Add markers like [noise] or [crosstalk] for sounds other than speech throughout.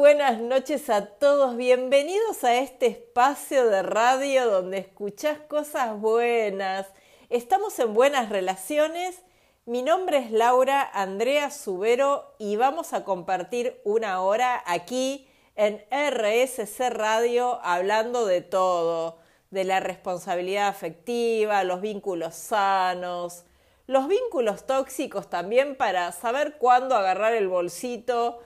buenas noches a todos. Bienvenidos a este espacio de radio donde escuchás cosas buenas. Estamos en buenas relaciones. Mi nombre es Laura Andrea Subero y vamos a compartir una hora aquí en RSC Radio hablando de todo, de la responsabilidad afectiva, los vínculos sanos, los vínculos tóxicos también para saber cuándo agarrar el bolsito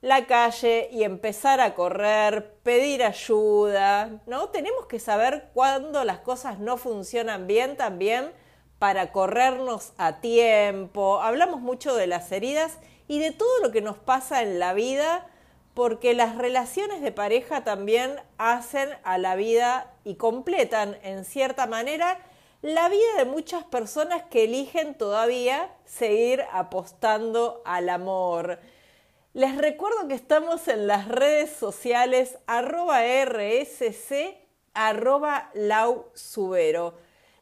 la calle y empezar a correr, pedir ayuda, ¿no? Tenemos que saber cuándo las cosas no funcionan bien también para corrernos a tiempo. Hablamos mucho de las heridas y de todo lo que nos pasa en la vida porque las relaciones de pareja también hacen a la vida y completan en cierta manera la vida de muchas personas que eligen todavía seguir apostando al amor. Les recuerdo que estamos en las redes sociales arroba rsc arroba lausubero.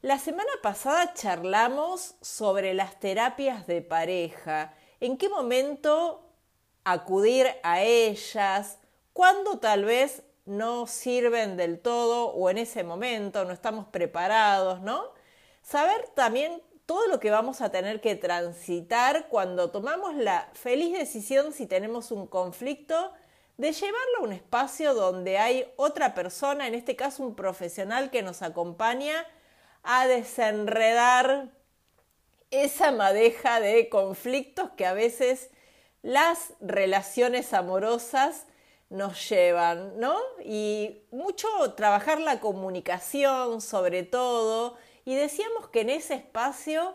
La semana pasada charlamos sobre las terapias de pareja, en qué momento acudir a ellas, cuándo tal vez no sirven del todo o en ese momento no estamos preparados, ¿no? Saber también todo lo que vamos a tener que transitar cuando tomamos la feliz decisión, si tenemos un conflicto, de llevarlo a un espacio donde hay otra persona, en este caso un profesional que nos acompaña a desenredar esa madeja de conflictos que a veces las relaciones amorosas nos llevan, ¿no? Y mucho trabajar la comunicación sobre todo, y decíamos que en ese espacio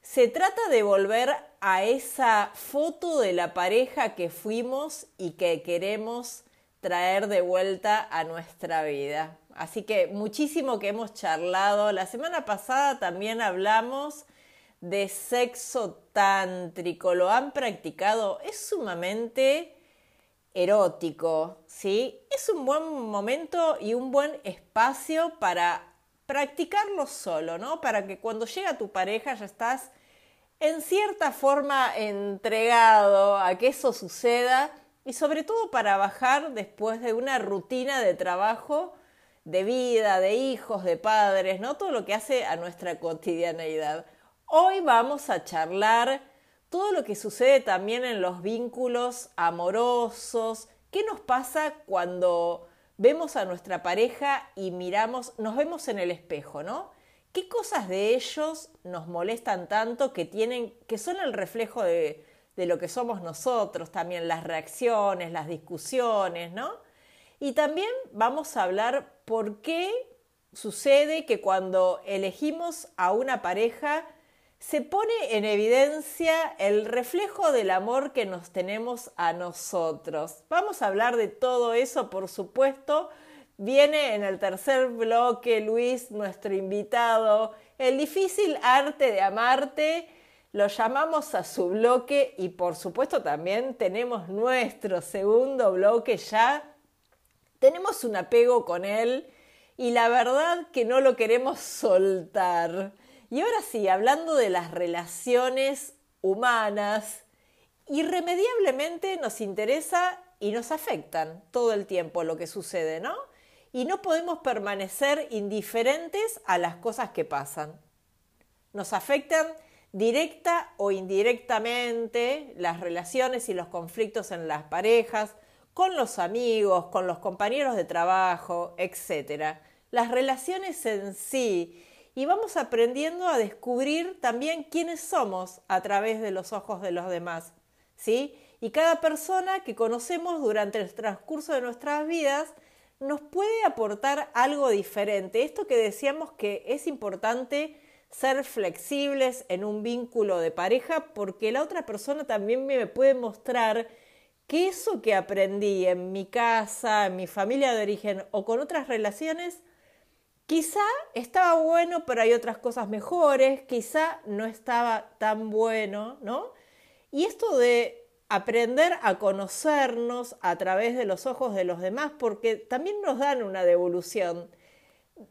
se trata de volver a esa foto de la pareja que fuimos y que queremos traer de vuelta a nuestra vida. Así que muchísimo que hemos charlado. La semana pasada también hablamos de sexo tántrico. ¿Lo han practicado? Es sumamente erótico, ¿sí? Es un buen momento y un buen espacio para practicarlo solo, ¿no? Para que cuando llega tu pareja ya estás en cierta forma entregado a que eso suceda y sobre todo para bajar después de una rutina de trabajo, de vida, de hijos, de padres, ¿no? Todo lo que hace a nuestra cotidianeidad. Hoy vamos a charlar todo lo que sucede también en los vínculos amorosos, qué nos pasa cuando vemos a nuestra pareja y miramos, nos vemos en el espejo, ¿no? ¿Qué cosas de ellos nos molestan tanto que tienen, que son el reflejo de, de lo que somos nosotros, también las reacciones, las discusiones, ¿no? Y también vamos a hablar por qué sucede que cuando elegimos a una pareja se pone en evidencia el reflejo del amor que nos tenemos a nosotros. Vamos a hablar de todo eso, por supuesto. Viene en el tercer bloque Luis, nuestro invitado, el difícil arte de amarte. Lo llamamos a su bloque y por supuesto también tenemos nuestro segundo bloque ya. Tenemos un apego con él y la verdad que no lo queremos soltar. Y ahora sí, hablando de las relaciones humanas, irremediablemente nos interesa y nos afectan todo el tiempo lo que sucede, ¿no? Y no podemos permanecer indiferentes a las cosas que pasan. Nos afectan directa o indirectamente las relaciones y los conflictos en las parejas, con los amigos, con los compañeros de trabajo, etc. Las relaciones en sí y vamos aprendiendo a descubrir también quiénes somos a través de los ojos de los demás, ¿sí? Y cada persona que conocemos durante el transcurso de nuestras vidas nos puede aportar algo diferente. Esto que decíamos que es importante ser flexibles en un vínculo de pareja porque la otra persona también me puede mostrar que eso que aprendí en mi casa, en mi familia de origen o con otras relaciones Quizá estaba bueno, pero hay otras cosas mejores, quizá no estaba tan bueno, ¿no? Y esto de aprender a conocernos a través de los ojos de los demás, porque también nos dan una devolución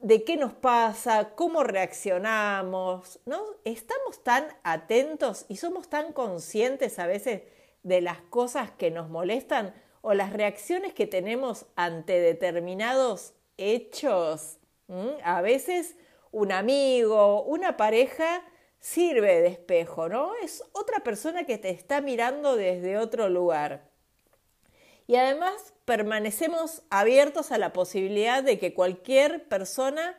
de qué nos pasa, cómo reaccionamos, ¿no? Estamos tan atentos y somos tan conscientes a veces de las cosas que nos molestan o las reacciones que tenemos ante determinados hechos. A veces un amigo, una pareja sirve de espejo, ¿no? Es otra persona que te está mirando desde otro lugar. Y además permanecemos abiertos a la posibilidad de que cualquier persona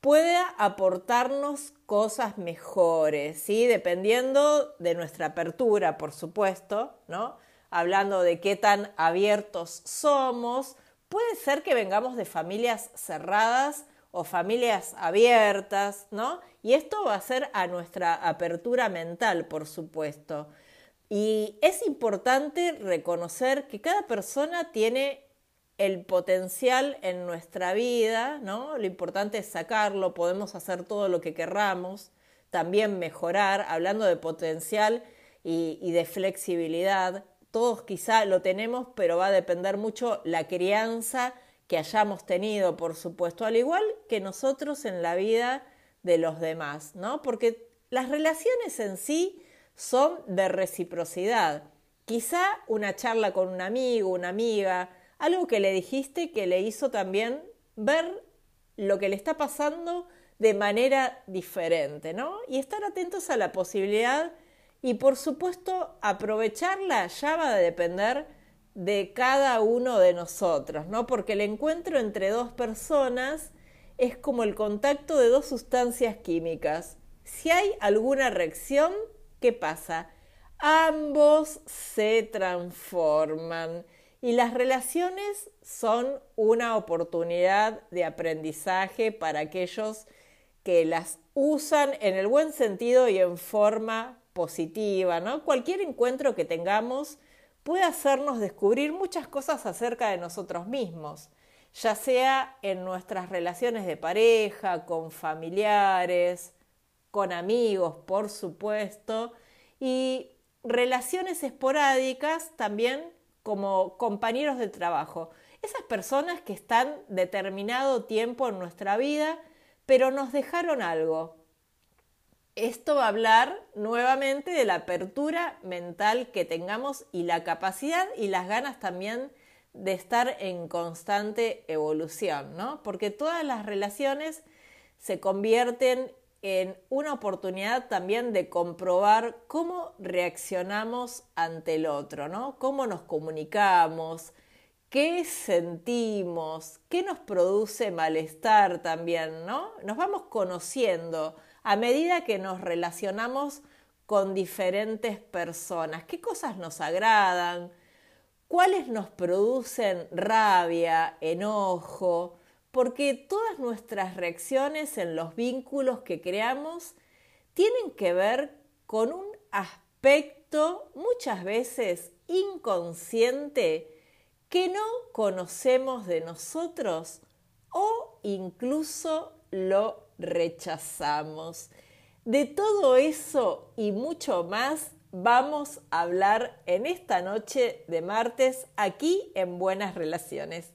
pueda aportarnos cosas mejores, ¿sí? Dependiendo de nuestra apertura, por supuesto, ¿no? Hablando de qué tan abiertos somos, puede ser que vengamos de familias cerradas o familias abiertas, ¿no? Y esto va a ser a nuestra apertura mental, por supuesto. Y es importante reconocer que cada persona tiene el potencial en nuestra vida, ¿no? Lo importante es sacarlo, podemos hacer todo lo que querramos, también mejorar, hablando de potencial y, y de flexibilidad. Todos quizá lo tenemos, pero va a depender mucho la crianza que hayamos tenido, por supuesto, al igual que nosotros en la vida de los demás, ¿no? Porque las relaciones en sí son de reciprocidad. Quizá una charla con un amigo, una amiga, algo que le dijiste que le hizo también ver lo que le está pasando de manera diferente, ¿no? Y estar atentos a la posibilidad y por supuesto aprovecharla ya va a depender de cada uno de nosotros, ¿no? Porque el encuentro entre dos personas es como el contacto de dos sustancias químicas. Si hay alguna reacción, ¿qué pasa? Ambos se transforman y las relaciones son una oportunidad de aprendizaje para aquellos que las usan en el buen sentido y en forma positiva, ¿no? Cualquier encuentro que tengamos puede hacernos descubrir muchas cosas acerca de nosotros mismos, ya sea en nuestras relaciones de pareja, con familiares, con amigos, por supuesto, y relaciones esporádicas también como compañeros de trabajo. Esas personas que están determinado tiempo en nuestra vida, pero nos dejaron algo, esto va a hablar nuevamente de la apertura mental que tengamos y la capacidad y las ganas también de estar en constante evolución, ¿no? Porque todas las relaciones se convierten en una oportunidad también de comprobar cómo reaccionamos ante el otro, ¿no? Cómo nos comunicamos, qué sentimos, qué nos produce malestar también, ¿no? Nos vamos conociendo a medida que nos relacionamos con diferentes personas. ¿Qué cosas nos agradan? ¿Cuáles nos producen rabia, enojo? Porque todas nuestras reacciones en los vínculos que creamos tienen que ver con un aspecto muchas veces inconsciente que no conocemos de nosotros o incluso lo rechazamos. De todo eso y mucho más vamos a hablar en esta noche de martes aquí en Buenas Relaciones.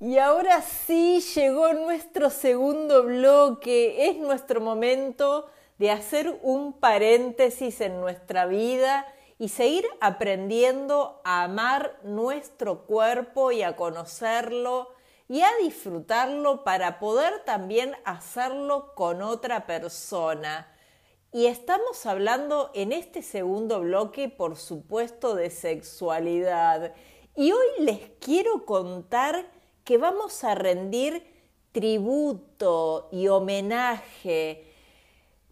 Y ahora sí llegó nuestro segundo bloque, es nuestro momento de hacer un paréntesis en nuestra vida y seguir aprendiendo a amar nuestro cuerpo y a conocerlo y a disfrutarlo para poder también hacerlo con otra persona. Y estamos hablando en este segundo bloque, por supuesto, de sexualidad. Y hoy les quiero contar que vamos a rendir tributo y homenaje.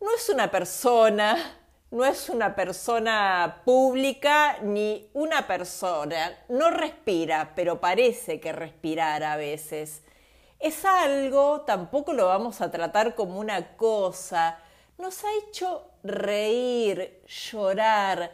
No es una persona, no es una persona pública ni una persona. No respira, pero parece que respirara a veces. Es algo, tampoco lo vamos a tratar como una cosa. Nos ha hecho reír, llorar,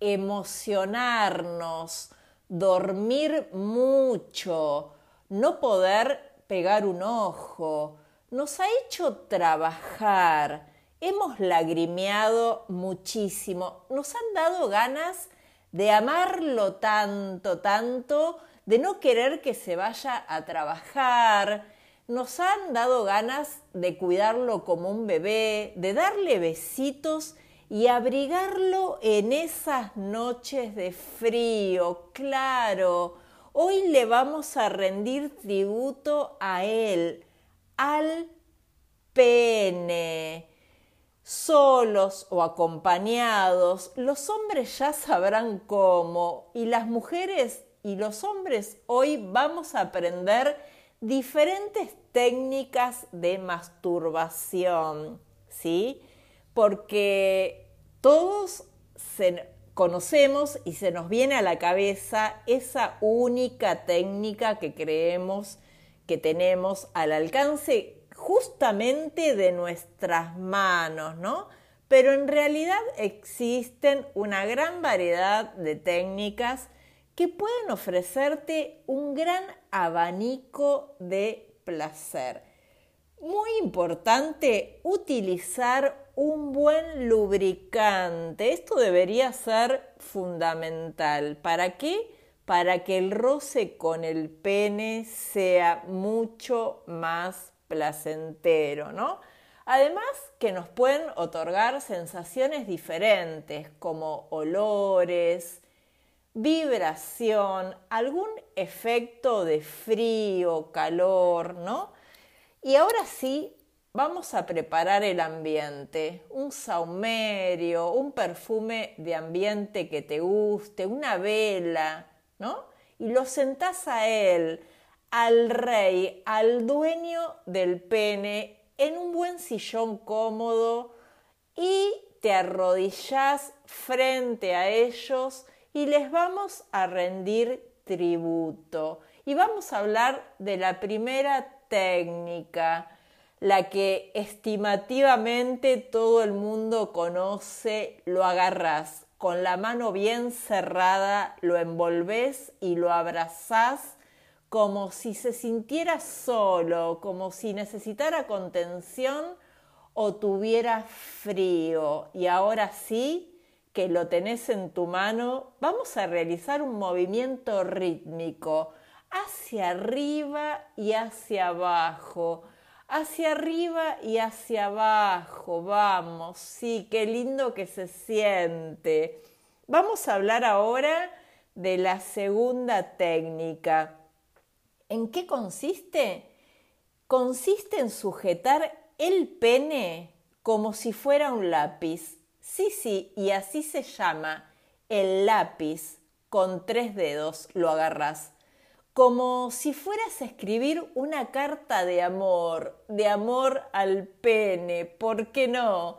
emocionarnos, dormir mucho, no poder pegar un ojo. Nos ha hecho trabajar hemos lagrimeado muchísimo, nos han dado ganas de amarlo tanto, tanto, de no querer que se vaya a trabajar, nos han dado ganas de cuidarlo como un bebé, de darle besitos y abrigarlo en esas noches de frío, claro. Hoy le vamos a rendir tributo a él, al pene. Solos o acompañados, los hombres ya sabrán cómo y las mujeres y los hombres hoy vamos a aprender diferentes técnicas de masturbación, ¿sí? Porque todos conocemos y se nos viene a la cabeza esa única técnica que creemos que tenemos al alcance justamente de nuestras manos, ¿no? Pero en realidad existen una gran variedad de técnicas que pueden ofrecerte un gran abanico de placer. Muy importante utilizar un buen lubricante. Esto debería ser fundamental. ¿Para qué? Para que el roce con el pene sea mucho más placentero, ¿no? Además que nos pueden otorgar sensaciones diferentes como olores, vibración, algún efecto de frío, calor, ¿no? Y ahora sí, vamos a preparar el ambiente, un saumerio, un perfume de ambiente que te guste, una vela, ¿no? Y lo sentás a él, al rey, al dueño del pene, en un buen sillón cómodo y te arrodillas frente a ellos y les vamos a rendir tributo. Y vamos a hablar de la primera técnica, la que estimativamente todo el mundo conoce, lo agarras con la mano bien cerrada, lo envolves y lo abrazás como si se sintiera solo, como si necesitara contención o tuviera frío. Y ahora sí que lo tenés en tu mano, vamos a realizar un movimiento rítmico hacia arriba y hacia abajo. Hacia arriba y hacia abajo, vamos, sí, qué lindo que se siente. Vamos a hablar ahora de la segunda técnica ¿En qué consiste? Consiste en sujetar el pene como si fuera un lápiz. Sí, sí, y así se llama. El lápiz con tres dedos lo agarras. Como si fueras a escribir una carta de amor, de amor al pene, ¿por qué no?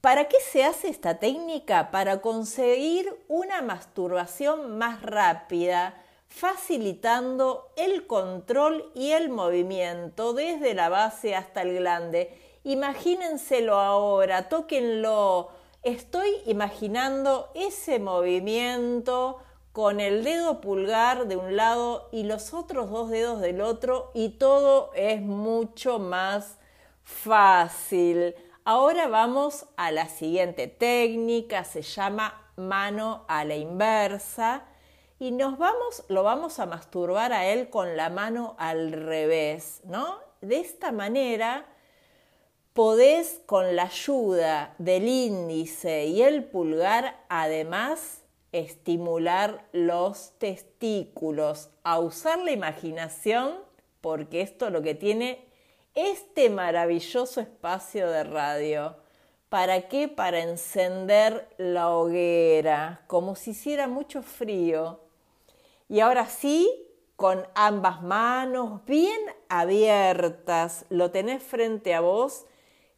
¿Para qué se hace esta técnica? Para conseguir una masturbación más rápida, facilitando el control y el movimiento desde la base hasta el glande. Imagínenselo ahora, tóquenlo. Estoy imaginando ese movimiento con el dedo pulgar de un lado y los otros dos dedos del otro y todo es mucho más fácil. Ahora vamos a la siguiente técnica, se llama mano a la inversa y nos vamos, lo vamos a masturbar a él con la mano al revés, ¿no? De esta manera podés con la ayuda del índice y el pulgar además estimular los testículos, a usar la imaginación porque esto lo que tiene este maravilloso espacio de radio. ¿Para qué? Para encender la hoguera, como si hiciera mucho frío. Y ahora sí, con ambas manos bien abiertas, lo tenés frente a vos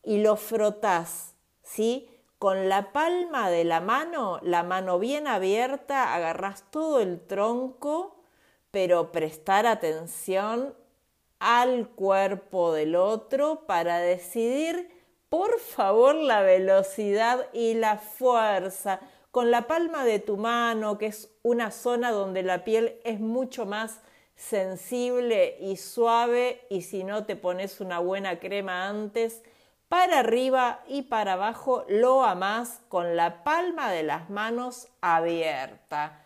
y lo frotás, ¿sí? Con la palma de la mano, la mano bien abierta, agarrás todo el tronco, pero prestar atención al cuerpo del otro para decidir, por favor, la velocidad y la fuerza con la palma de tu mano, que es una zona donde la piel es mucho más sensible y suave y si no te pones una buena crema antes, para arriba y para abajo lo amas con la palma de las manos abierta.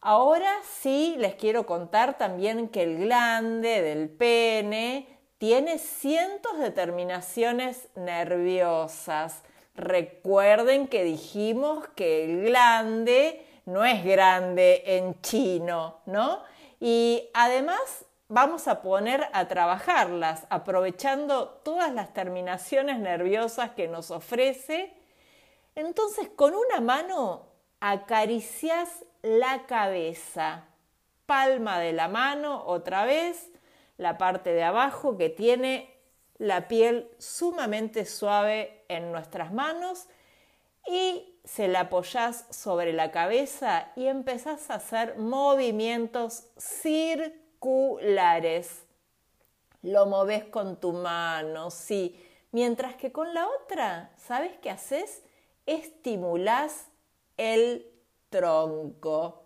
Ahora sí les quiero contar también que el glande del pene tiene cientos de terminaciones nerviosas Recuerden que dijimos que el glande no es grande en chino, ¿no? Y además vamos a poner a trabajarlas, aprovechando todas las terminaciones nerviosas que nos ofrece. Entonces, con una mano acaricias la cabeza, palma de la mano otra vez, la parte de abajo que tiene la piel sumamente suave en nuestras manos y se la apoyás sobre la cabeza y empezás a hacer movimientos circulares. Lo moves con tu mano, sí. Mientras que con la otra, ¿sabes qué haces? Estimulás el tronco.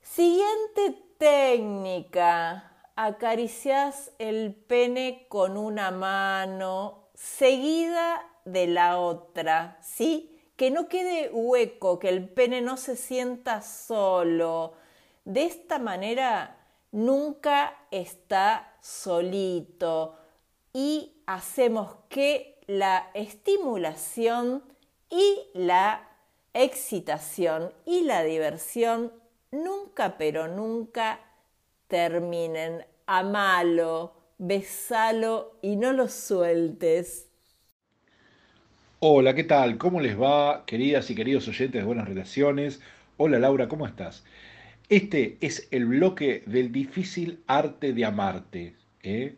Siguiente técnica acaricias el pene con una mano seguida de la otra, ¿sí? Que no quede hueco, que el pene no se sienta solo. De esta manera nunca está solito y hacemos que la estimulación y la excitación y la diversión nunca pero nunca terminen. Amalo, besalo y no lo sueltes. Hola, ¿qué tal? ¿Cómo les va, queridas y queridos oyentes de Buenas Relaciones? Hola Laura, ¿cómo estás? Este es el bloque del difícil arte de amarte. ¿eh?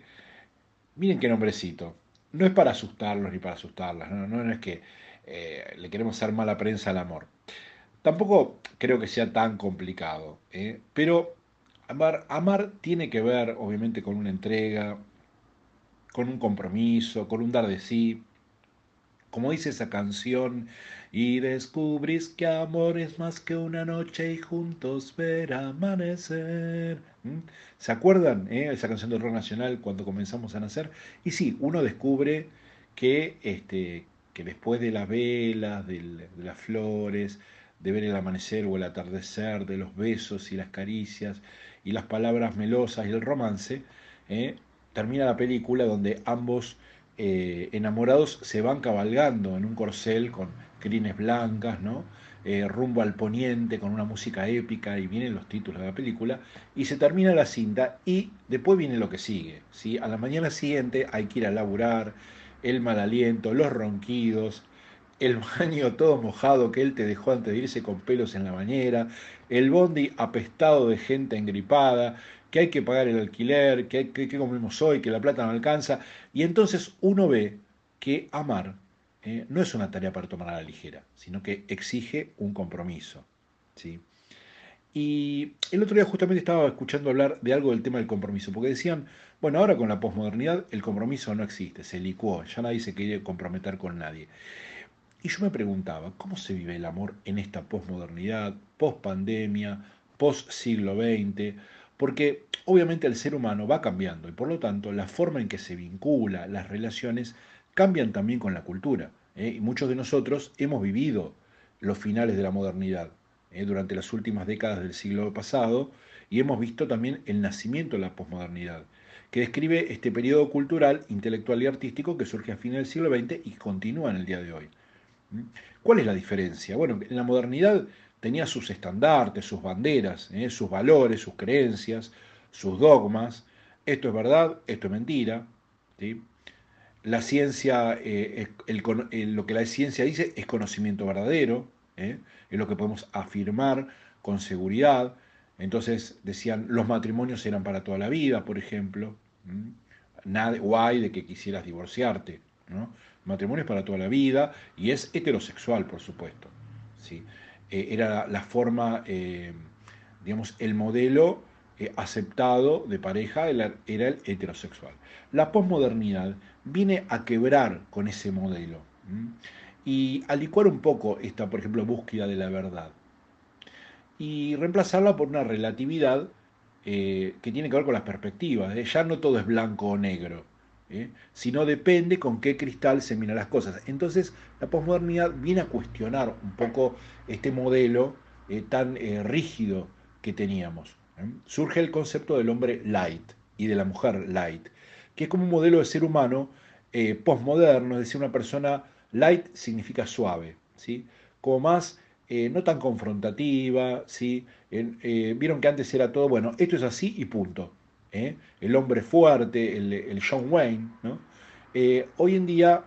Miren qué nombrecito. No es para asustarlos ni para asustarlas, no, es que eh, le queremos hacer mala prensa al amor. Tampoco creo que sea tan complicado, ¿eh? pero Amar, tiene que ver, obviamente, con una entrega, con un compromiso, con un dar de sí. Como dice esa canción, y descubrís que amor es más que una noche y juntos ver amanecer. ¿Mm? ¿Se acuerdan eh, esa canción del rock nacional cuando comenzamos a nacer? Y sí, uno descubre que, este, que después de las velas, de las flores, de ver el amanecer o el atardecer, de los besos y las caricias, y las palabras melosas y el romance, ¿eh? termina la película donde ambos eh, enamorados se van cabalgando en un corcel con crines blancas, ¿no? Eh, rumbo al poniente con una música épica y vienen los títulos de la película y se termina la cinta y después viene lo que sigue. ¿sí? A la mañana siguiente hay que ir a laburar, el mal aliento, los ronquidos, el baño todo mojado que él te dejó antes de irse con pelos en la bañera, el bondi apestado de gente engripada, que hay que pagar el alquiler, que, que, comemos hoy, que la plata no alcanza. Y entonces uno ve que amar eh, no es una tarea para tomar a la ligera, sino que exige un compromiso. ¿sí? Y el otro día justamente estaba escuchando hablar de algo del tema del compromiso, porque decían, bueno, ahora con la posmodernidad el compromiso no existe, se licuó, ya nadie se quiere comprometer con nadie. Y yo me preguntaba, ¿cómo se vive el amor en esta posmodernidad, pospandemia, post siglo XX? Porque obviamente el ser humano va cambiando y por lo tanto la forma en que se vincula, las relaciones, cambian también con la cultura. ¿eh? Y muchos de nosotros hemos vivido los finales de la modernidad ¿eh? durante las últimas décadas del siglo pasado y hemos visto también el nacimiento de la posmodernidad, que describe este periodo cultural, intelectual y artístico que surge a fines del siglo XX y continúa en el día de hoy. ¿Cuál es la diferencia? Bueno, en la modernidad tenía sus estandartes, sus banderas, ¿eh? sus valores, sus creencias, sus dogmas. Esto es verdad, esto es mentira. La ciencia, eh, lo que la ciencia dice es conocimiento verdadero, ¿eh? es lo que podemos afirmar con seguridad. Entonces decían, los matrimonios eran para toda la vida, por ejemplo. Nada guay de que quisieras divorciarte. Matrimonio es para toda la vida y es heterosexual, por supuesto. ¿sí? Eh, era la forma, eh, digamos, el modelo eh, aceptado de pareja era, el heterosexual. La posmodernidad viene a quebrar con ese modelo y a licuar un poco esta, por ejemplo, búsqueda de la verdad y reemplazarla por una relatividad que tiene que ver con las perspectivas. Ya no todo es blanco o negro ¿eh? sino depende con qué cristal se miran las cosas. Entonces, la posmodernidad viene a cuestionar un poco este modelo eh, tan eh, rígido que teníamos. Surge el concepto del hombre light y de la mujer light, que es como un modelo de ser humano posmoderno, es decir, una persona Light significa suave, ¿sí? Como más, eh, no tan confrontativa, ¿sí? Eh, vieron que antes era todo, bueno, esto es así y punto. ¿Eh? El hombre fuerte, el, John Wayne, ¿no? hoy en día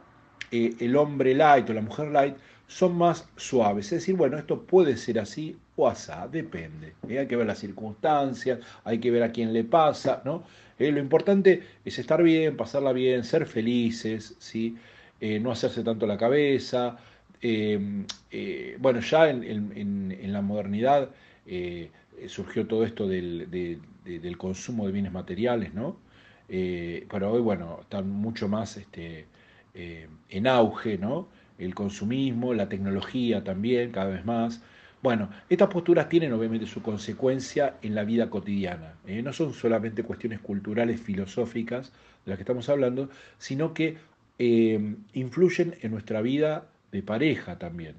el hombre light o la mujer light son más suaves. Es decir, bueno, esto puede ser así o asá, depende. Hay que ver las circunstancias, hay que ver a quién le pasa, ¿no? lo importante es estar bien, pasarla bien, ser felices, ¿sí? no hacerse tanto la cabeza, eh, eh, bueno, ya en, la modernidad eh, surgió todo esto del, consumo de bienes materiales, ¿no? pero hoy, bueno, están mucho más este, en auge, ¿no? El consumismo, la tecnología también, cada vez más. Bueno, estas posturas tienen obviamente su consecuencia en la vida cotidiana. No son solamente cuestiones culturales, filosóficas de las que estamos hablando, sino que influyen en nuestra vida de pareja también.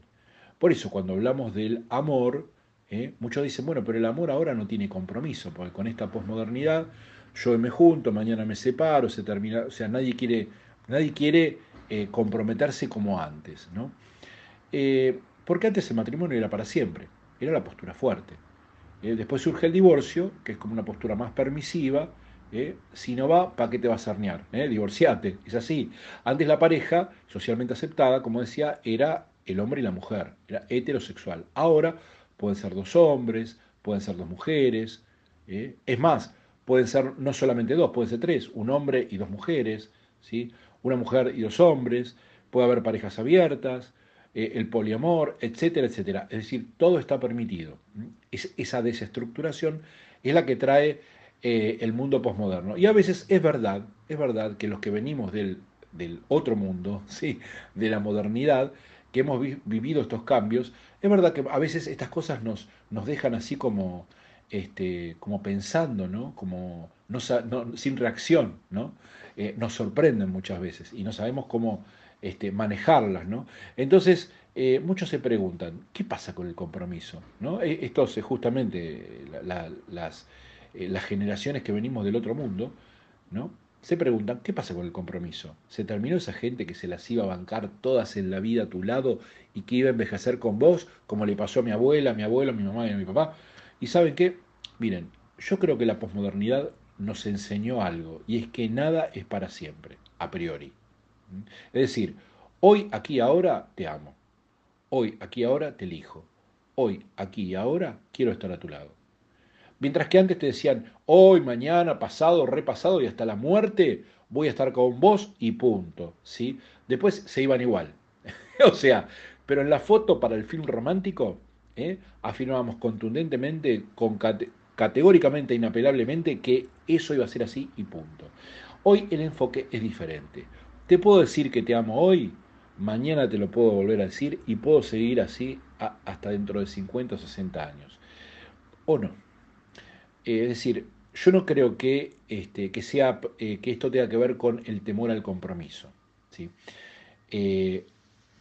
Por eso cuando hablamos del amor, ¿eh? muchos dicen, bueno, pero el amor ahora no tiene compromiso, porque con esta posmodernidad yo me junto, mañana me separo, se termina, o sea, nadie quiere, nadie quiere eh, comprometerse como antes, ¿no? Eh, porque antes el matrimonio era para siempre, era la postura fuerte. después surge el divorcio, que es como una postura más permisiva. Si no va, ¿para qué te vas a arnear? Divorciate, es así. Antes la pareja, socialmente aceptada, como decía, era el hombre y la mujer, era heterosexual. Ahora pueden ser dos hombres, pueden ser dos mujeres. ¿eh? Es más, pueden ser no solamente dos, pueden ser tres, un hombre y dos mujeres, ¿sí? una mujer y dos hombres, puede haber parejas abiertas, el poliamor, etcétera, etcétera. Es decir, todo está permitido. esa desestructuración es la que trae eh, el mundo posmoderno. Y a veces es verdad, es verdad que los que venimos del, otro mundo, [laughs] ¿sí? de la modernidad, que hemos vivido estos cambios, es verdad que a veces estas cosas nos, nos dejan así como, este, como pensando, ¿no? Como no, sin reacción, ¿no? Eh, nos sorprenden muchas veces y no sabemos cómo este, manejarlas, ¿no? Entonces, eh, muchos se preguntan, ¿qué pasa con el compromiso? ¿no? Esto es justamente las eh, las generaciones que venimos del otro mundo, ¿no? Se preguntan, ¿qué pasa con el compromiso? ¿Se terminó esa gente que se las iba a bancar todas en la vida a tu lado y que iba a envejecer con vos, como le pasó a mi abuela, a mi abuelo, a mi mamá y a mi papá? Y saben qué, miren, yo creo que la posmodernidad nos enseñó algo, y es que nada es para siempre, a priori. Es decir, hoy, aquí, ahora, te amo. Hoy, aquí, ahora, te elijo. Hoy, aquí y ahora, quiero estar a tu lado. Mientras que antes te decían, hoy, mañana, pasado, repasado y hasta la muerte, voy a estar con vos y punto. ¿sí? Después se iban igual. [laughs] o sea, pero en la foto para el film romántico, ¿eh? afirmábamos contundentemente, con categóricamente, inapelablemente, que eso iba a ser así y punto. Hoy el enfoque es diferente. Te puedo decir que te amo hoy, mañana te lo puedo volver a decir y puedo seguir así hasta dentro de 50 o 60 años. ¿O no? Eh, es decir, yo no creo que, este, que, sea, eh, que esto tenga que ver con el temor al compromiso. ¿sí? Eh,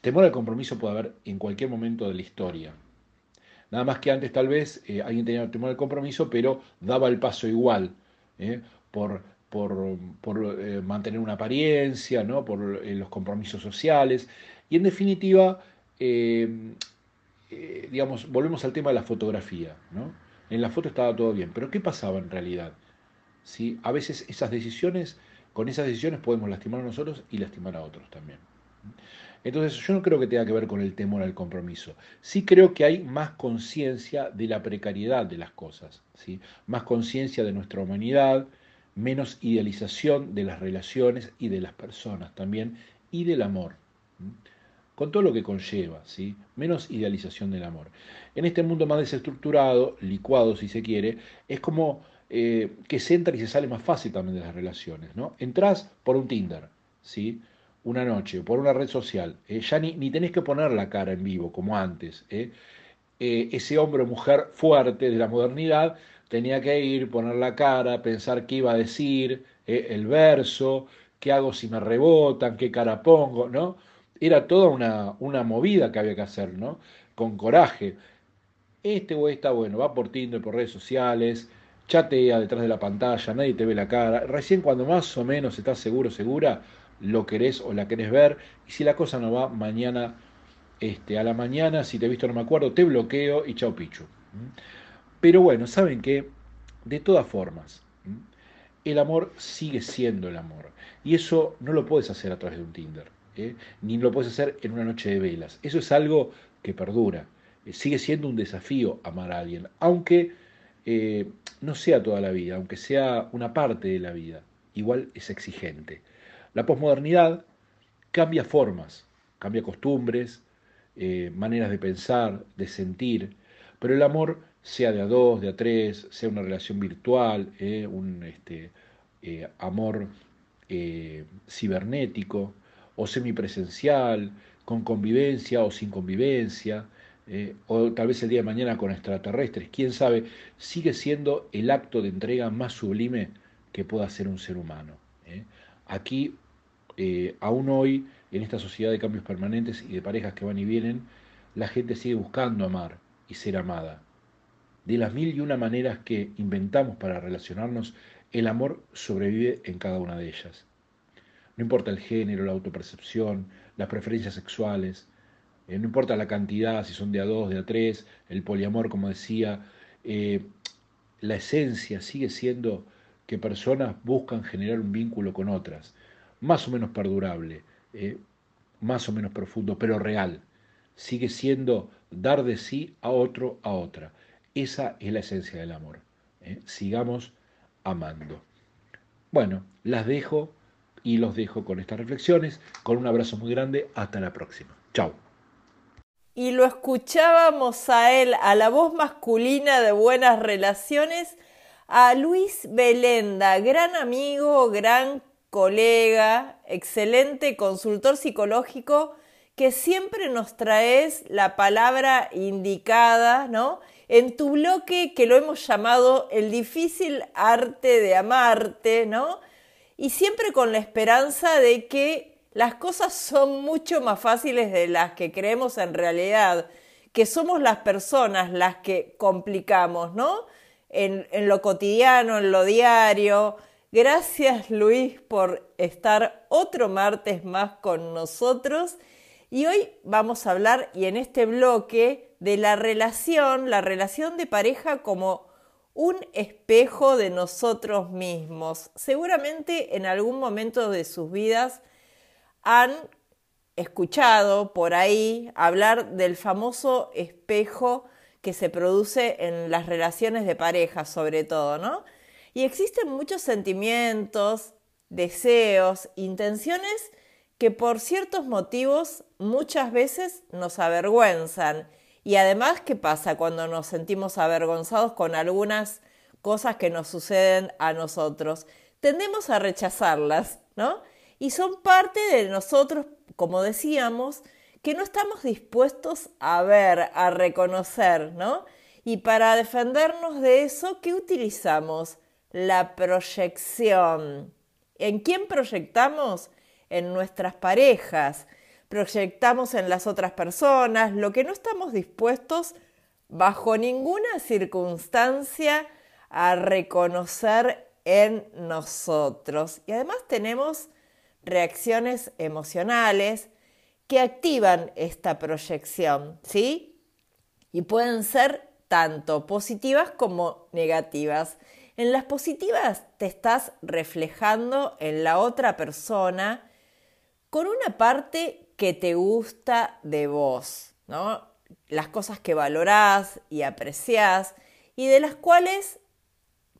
temor al compromiso puede haber en cualquier momento de la historia. Nada más que antes tal vez alguien tenía temor al compromiso, pero daba el paso igual, por, por, por mantener una apariencia, ¿no? por los compromisos sociales. Y en definitiva, digamos, volvemos al tema de la fotografía. ¿no? En la foto estaba todo bien, pero ¿qué pasaba en realidad? ¿Sí? A veces esas decisiones, con esas decisiones podemos lastimar a nosotros y lastimar a otros también. Entonces yo no creo que tenga que ver con el temor al compromiso. Sí creo que hay más conciencia de la precariedad de las cosas, ¿sí? más conciencia de nuestra humanidad, menos idealización de las relaciones y de las personas también, y del amor con todo lo que conlleva, ¿sí? menos idealización del amor. En este mundo más desestructurado, licuado si se quiere, es como eh, que se entra y se sale más fácil también de las relaciones. ¿no? Entrás por un Tinder, ¿sí? una noche, por una red social, eh, ya ni, ni, tenés que poner la cara en vivo como antes. ¿eh? ese hombre o mujer fuerte de la modernidad tenía que ir, poner la cara, pensar qué iba a decir, el verso, qué hago si me rebotan, qué cara pongo, ¿no? Era toda una, una, movida que había que hacer, ¿no? Con coraje. Este o esta, bueno, va por Tinder, por redes sociales, chatea detrás de la pantalla, nadie te ve la cara. Recién cuando más o menos estás seguro, segura, lo querés o la querés ver, y si la cosa no va, mañana este, a la mañana, si te he visto no me acuerdo, te bloqueo y chao pichu. Pero bueno, saben que, de todas formas, el amor sigue siendo el amor. Y eso no lo puedes hacer a través de un Tinder, ¿eh? ni lo puedes hacer en una noche de velas. Eso es algo que perdura. Eh, sigue siendo un desafío amar a alguien, aunque eh, no sea toda la vida, aunque sea una parte de la vida. Igual es exigente. La posmodernidad cambia formas, cambia costumbres, maneras de pensar, de sentir, pero el amor sea de a dos, de a tres, sea una relación virtual, un este, amor cibernético o semipresencial, con convivencia o sin convivencia, o tal vez el día de mañana con extraterrestres, quién sabe, sigue siendo el acto de entrega más sublime que pueda hacer un ser humano. Aquí, aún hoy, en esta sociedad de cambios permanentes y de parejas que van y vienen, la gente sigue buscando amar y ser amada de las mil y una maneras que inventamos para relacionarnos, el amor sobrevive en cada una de ellas. No importa el género, la autopercepción, las preferencias sexuales, eh, no importa la cantidad, si son de a dos, de a tres, el poliamor, como decía, eh, la esencia sigue siendo que personas buscan generar un vínculo con otras, más o menos perdurable, eh, más o menos profundo, pero real. Sigue siendo dar de sí a otro, a otra. Esa es la esencia del amor. Sigamos amando. Bueno, las dejo y los dejo con estas reflexiones, con un abrazo muy grande, hasta la próxima. Chao. Y lo escuchábamos a él, a la voz masculina de buenas relaciones, a Luis Belenda, gran amigo, gran colega, excelente consultor psicológico, que siempre nos traes la palabra indicada, ¿no? en tu bloque que lo hemos llamado el difícil arte de amarte, ¿no? Y siempre con la esperanza de que las cosas son mucho más fáciles de las que creemos en realidad, que somos las personas las que complicamos, ¿no? En, lo cotidiano, en lo diario. Gracias Luis por estar otro martes más con nosotros. Y hoy vamos a hablar, y en este bloque, de la relación, la relación de pareja como un espejo de nosotros mismos. Seguramente en algún momento de sus vidas han escuchado por ahí hablar del famoso espejo que se produce en las relaciones de pareja sobre todo, ¿no? Y existen muchos sentimientos, deseos, intenciones que por ciertos motivos muchas veces nos avergüenzan y además, ¿qué pasa cuando nos sentimos avergonzados con algunas cosas que nos suceden a nosotros? Tendemos a rechazarlas, ¿no? Y son parte de nosotros, como decíamos, que no estamos dispuestos a ver, a reconocer, ¿no? Y para defendernos de eso, ¿qué utilizamos? La proyección. ¿En quién proyectamos? En nuestras parejas proyectamos en las otras personas, lo que no estamos dispuestos bajo ninguna circunstancia a reconocer en nosotros. Y además tenemos reacciones emocionales que activan esta proyección, ¿sí? Y pueden ser tanto positivas como negativas. En las positivas te estás reflejando en la otra persona con una parte que te gusta de vos, ¿no? Las cosas que valorás y apreciás y de las cuales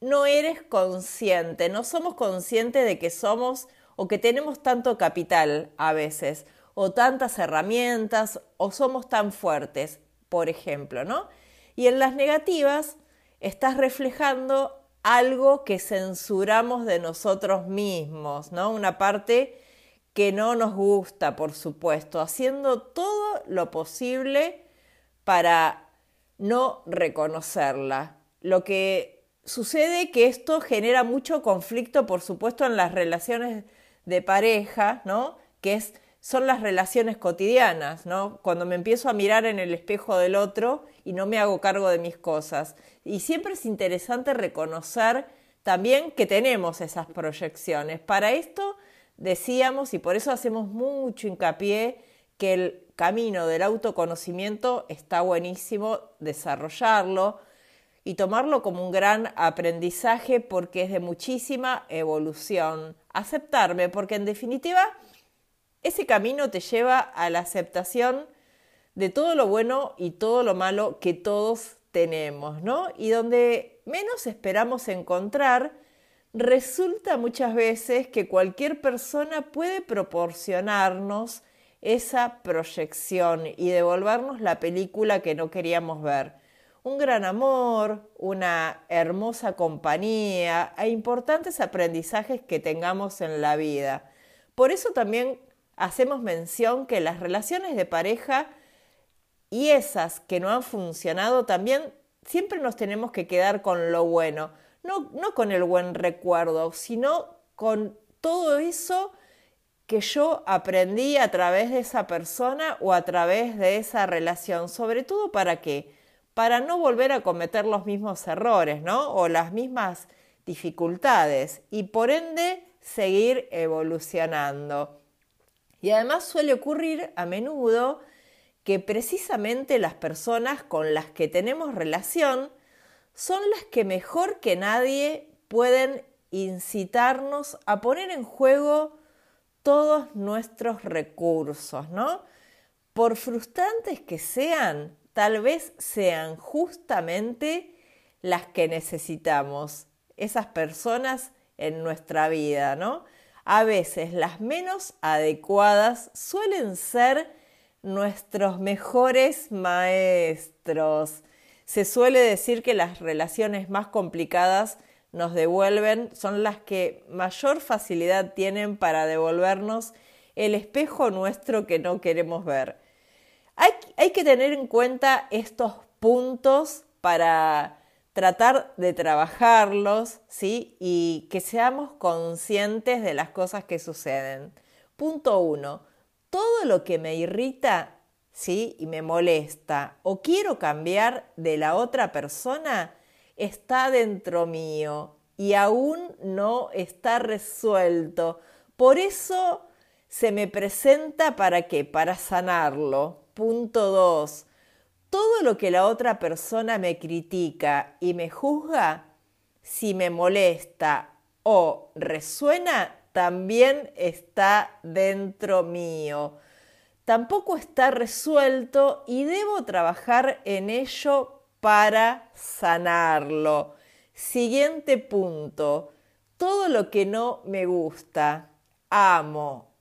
no eres consciente, no somos conscientes de que somos o que tenemos tanto capital a veces, o tantas herramientas, o somos tan fuertes, por ejemplo, ¿no? Y en las negativas estás reflejando algo que censuramos de nosotros mismos, ¿no? Una parte que no nos gusta, por supuesto, haciendo todo lo posible para no reconocerla. Lo que sucede que esto genera mucho conflicto, por supuesto, en las relaciones de pareja, ¿no? Que es, son las relaciones cotidianas, ¿no? Cuando me empiezo a mirar en el espejo del otro y no me hago cargo de mis cosas. Y siempre es interesante reconocer también que tenemos esas proyecciones. Para esto decíamos, y por eso hacemos mucho hincapié, que el camino del autoconocimiento está buenísimo desarrollarlo y tomarlo como un gran aprendizaje porque es de muchísima evolución. Aceptarme, porque en definitiva ese camino te lleva a la aceptación de todo lo bueno y todo lo malo que todos tenemos, ¿no? Y donde menos esperamos encontrar, resulta muchas veces que cualquier persona puede proporcionarnos esa proyección y devolvernos la película que no queríamos ver. Un gran amor, una hermosa compañía e importantes aprendizajes que tengamos en la vida. Por eso también hacemos mención que las relaciones de pareja y esas que no han funcionado también siempre nos tenemos que quedar con lo bueno, no, no con el buen recuerdo, sino con todo eso que yo aprendí a través de esa persona o a través de esa relación, sobre todo para qué? Para no volver a cometer los mismos errores, ¿no? O las mismas dificultades y por ende seguir evolucionando. Y además suele ocurrir a menudo que precisamente las personas con las que tenemos relación son las que mejor que nadie pueden incitarnos a poner en juego todos nuestros recursos, ¿no? Por frustrantes que sean, tal vez sean justamente las que necesitamos, esas personas en nuestra vida, ¿no? A veces las menos adecuadas suelen ser nuestros mejores maestros. Se suele decir que las relaciones más complicadas nos devuelven, son las que mayor facilidad tienen para devolvernos el espejo nuestro que no queremos ver. Hay, que tener en cuenta estos puntos para tratar de trabajarlos, ¿sí? Y que seamos conscientes de las cosas que suceden. Punto uno todo lo que me irrita, ¿sí? Y me molesta o quiero cambiar de la otra persona, está dentro mío y aún no está resuelto. Por eso se me presenta para qué? Para sanarlo. Punto dos. Todo lo que la otra persona me critica y me juzga, si me molesta o resuena, también está dentro mío. Tampoco está resuelto y debo trabajar en ello para sanarlo. Siguiente punto. Todo lo que no me gusta, amo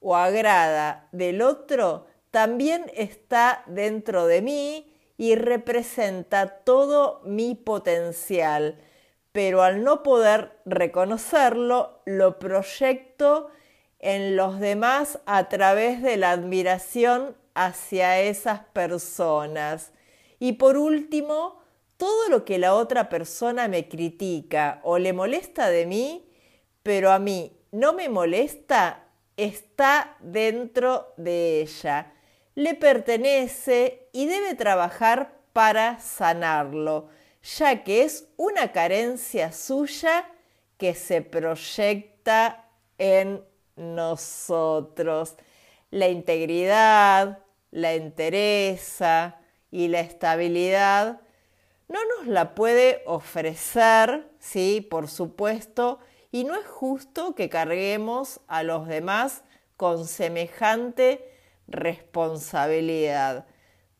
o agrada del otro también está dentro de mí y representa todo mi potencial pero al no poder reconocerlo, lo proyecto en los demás a través de la admiración hacia esas personas. Y por último, todo lo que la otra persona me critica o le molesta de mí, pero a mí no me molesta, está dentro de ella. Le pertenece y debe trabajar para sanarlo ya que es una carencia suya que se proyecta en nosotros. La integridad, la entereza y la estabilidad no nos la puede ofrecer, sí, por supuesto, y no es justo que carguemos a los demás con semejante responsabilidad.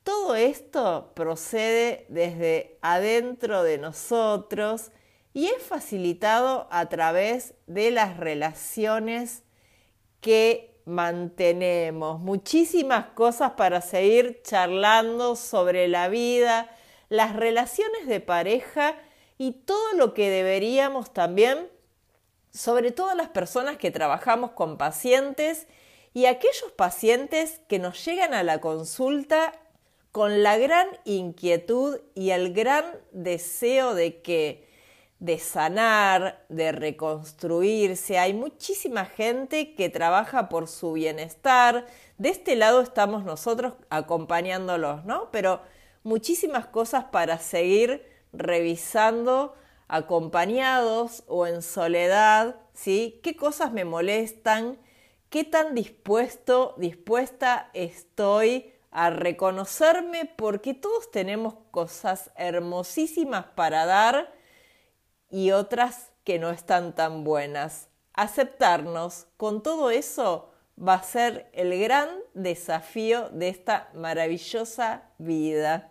Todo esto procede desde adentro de nosotros y es facilitado a través de las relaciones que mantenemos. Muchísimas cosas para seguir charlando sobre la vida, las relaciones de pareja y todo lo que deberíamos también, sobre todo las personas que trabajamos con pacientes y aquellos pacientes que nos llegan a la consulta con la gran inquietud y el gran deseo de que de sanar, de reconstruirse. Hay muchísima gente que trabaja por su bienestar. De este lado estamos nosotros acompañándolos, ¿no? Pero muchísimas cosas para seguir revisando acompañados o en soledad, ¿sí? ¿Qué cosas me molestan? ¿Qué tan dispuesto, dispuesta estoy a reconocerme? Porque todos tenemos cosas hermosísimas para dar y otras que no están tan buenas. Aceptarnos con todo eso va a ser el gran desafío de esta maravillosa vida.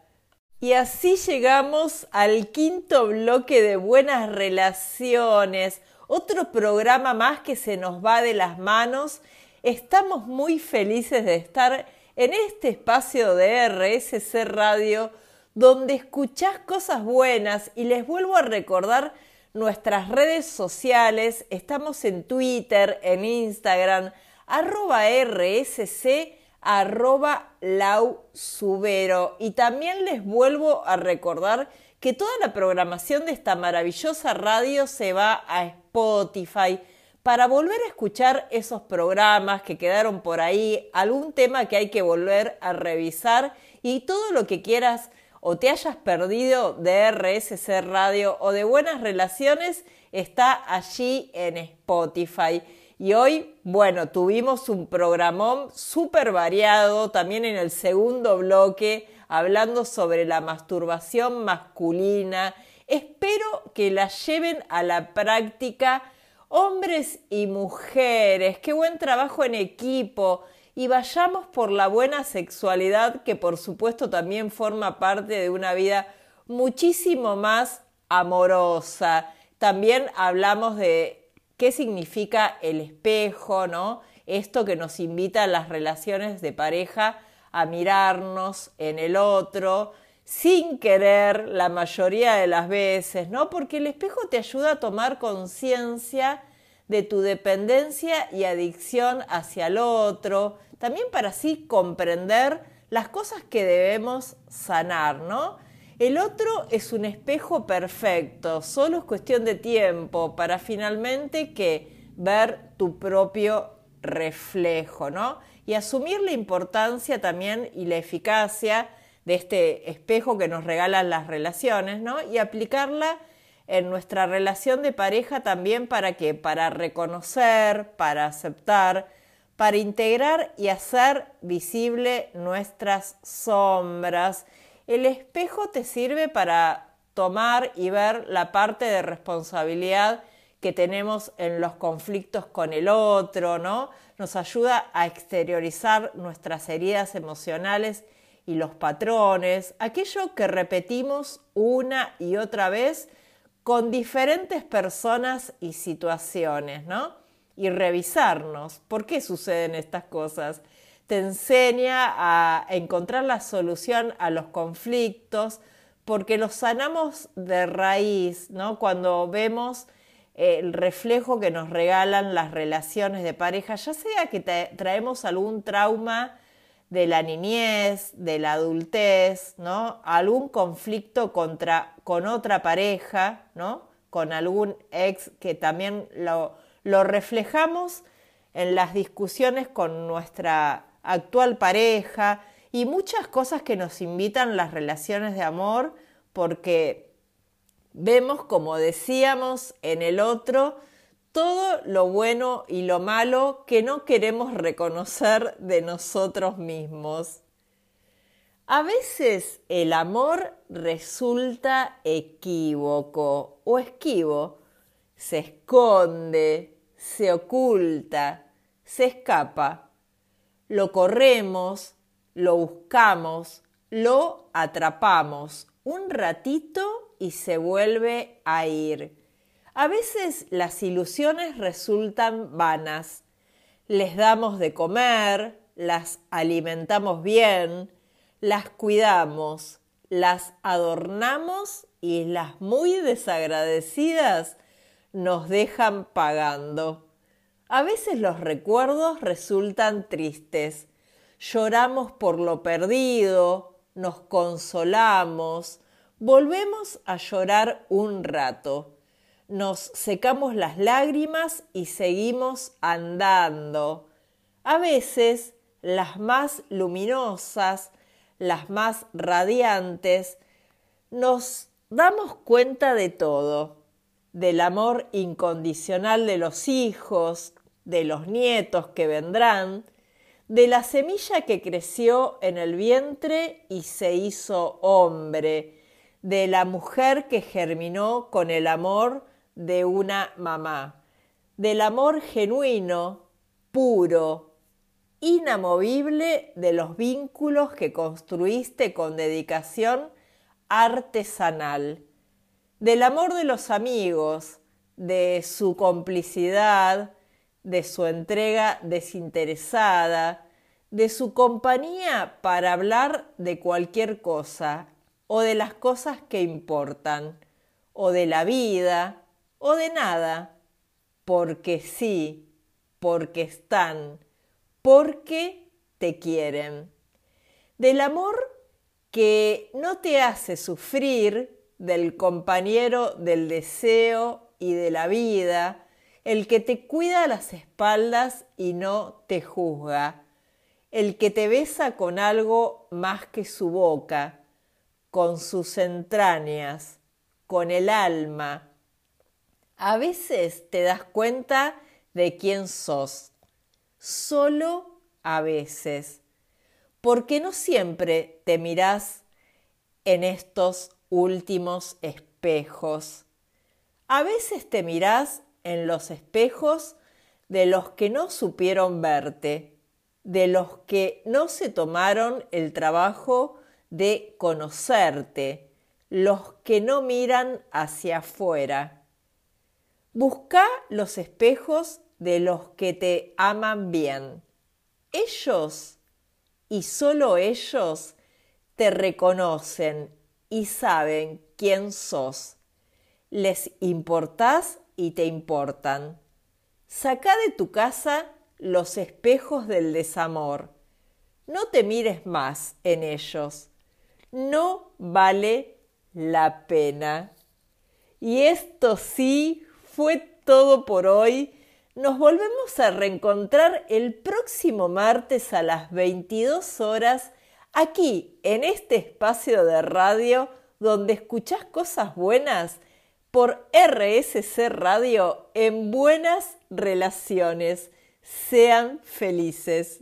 Y así llegamos al quinto bloque de buenas relaciones, otro programa más que se nos va de las manos. Estamos muy felices de estar en este espacio de RSC Radio donde escuchás cosas buenas y les vuelvo a recordar nuestras redes sociales. Estamos en Twitter, en Instagram, arroba RSC, arroba Lau Subero. Y también les vuelvo a recordar que toda la programación de esta maravillosa radio se va a Spotify para volver a escuchar esos programas que quedaron por ahí, algún tema que hay que volver a revisar y todo lo que quieras o te hayas perdido de RSC Radio o de Buenas Relaciones está allí en Spotify. Y hoy, bueno, tuvimos un programón súper variado, también en el segundo bloque, hablando sobre la masturbación masculina. Espero que la lleven a la práctica hombres y mujeres. Qué buen trabajo en equipo. Y vayamos por la buena sexualidad que por supuesto también forma parte de una vida muchísimo más amorosa. También hablamos de qué significa el espejo, ¿no? Esto que nos invita a las relaciones de pareja a mirarnos en el otro sin querer la mayoría de las veces, ¿no? Porque el espejo te ayuda a tomar conciencia de tu dependencia y adicción hacia el otro, también para así comprender las cosas que debemos sanar, ¿no? El otro es un espejo perfecto, solo es cuestión de tiempo para finalmente que ver tu propio reflejo, ¿no? Y asumir la importancia también y la eficacia de este espejo que nos regalan las relaciones, ¿no? Y aplicarla en nuestra relación de pareja también para que para reconocer, para aceptar, para integrar y hacer visible nuestras sombras el espejo te sirve para tomar y ver la parte de responsabilidad que tenemos en los conflictos con el otro, ¿no? Nos ayuda a exteriorizar nuestras heridas emocionales y los patrones, aquello que repetimos una y otra vez con diferentes personas y situaciones, ¿no? Y revisarnos, ¿por qué suceden estas cosas? te enseña a encontrar la solución a los conflictos, porque los sanamos de raíz, ¿no? Cuando vemos eh, el reflejo que nos regalan las relaciones de pareja, ya sea que traemos algún trauma de la niñez, de la adultez, ¿no? Algún conflicto contra, con otra pareja, ¿no? Con algún ex que también lo, lo reflejamos en las discusiones con nuestra actual pareja y muchas cosas que nos invitan las relaciones de amor porque vemos, como decíamos, en el otro todo lo bueno y lo malo que no queremos reconocer de nosotros mismos. A veces el amor resulta equívoco o esquivo, se esconde, se oculta, se escapa lo corremos, lo buscamos, lo atrapamos un ratito y se vuelve a ir. A veces las ilusiones resultan vanas. Les damos de comer, las alimentamos bien, las cuidamos, las adornamos y las muy desagradecidas nos dejan pagando. A veces los recuerdos resultan tristes. Lloramos por lo perdido, nos consolamos, volvemos a llorar un rato. Nos secamos las lágrimas y seguimos andando. A veces las más luminosas, las más radiantes, nos damos cuenta de todo, del amor incondicional de los hijos, de los nietos que vendrán, de la semilla que creció en el vientre y se hizo hombre, de la mujer que germinó con el amor de una mamá, del amor genuino, puro, inamovible de los vínculos que construiste con dedicación artesanal, del amor de los amigos, de su complicidad, de su entrega desinteresada, de su compañía para hablar de cualquier cosa o de las cosas que importan, o de la vida, o de nada, porque sí, porque están, porque te quieren. Del amor que no te hace sufrir, del compañero del deseo y de la vida, el que te cuida las espaldas y no te juzga, el que te besa con algo más que su boca, con sus entrañas, con el alma. A veces te das cuenta de quién sos, solo a veces, porque no siempre te mirás en estos últimos espejos. A veces te mirás en los espejos de los que no supieron verte, de los que no se tomaron el trabajo de conocerte, los que no miran hacia afuera. Busca los espejos de los que te aman bien. Ellos, y solo ellos, te reconocen y saben quién sos. Les importás y te importan. Saca de tu casa los espejos del desamor. No te mires más en ellos no vale la pena. Y esto sí fue todo por hoy. Nos volvemos a reencontrar el próximo martes a las 22 horas aquí en este espacio de radio donde escuchás cosas buenas por RSC Radio en buenas relaciones. Sean felices.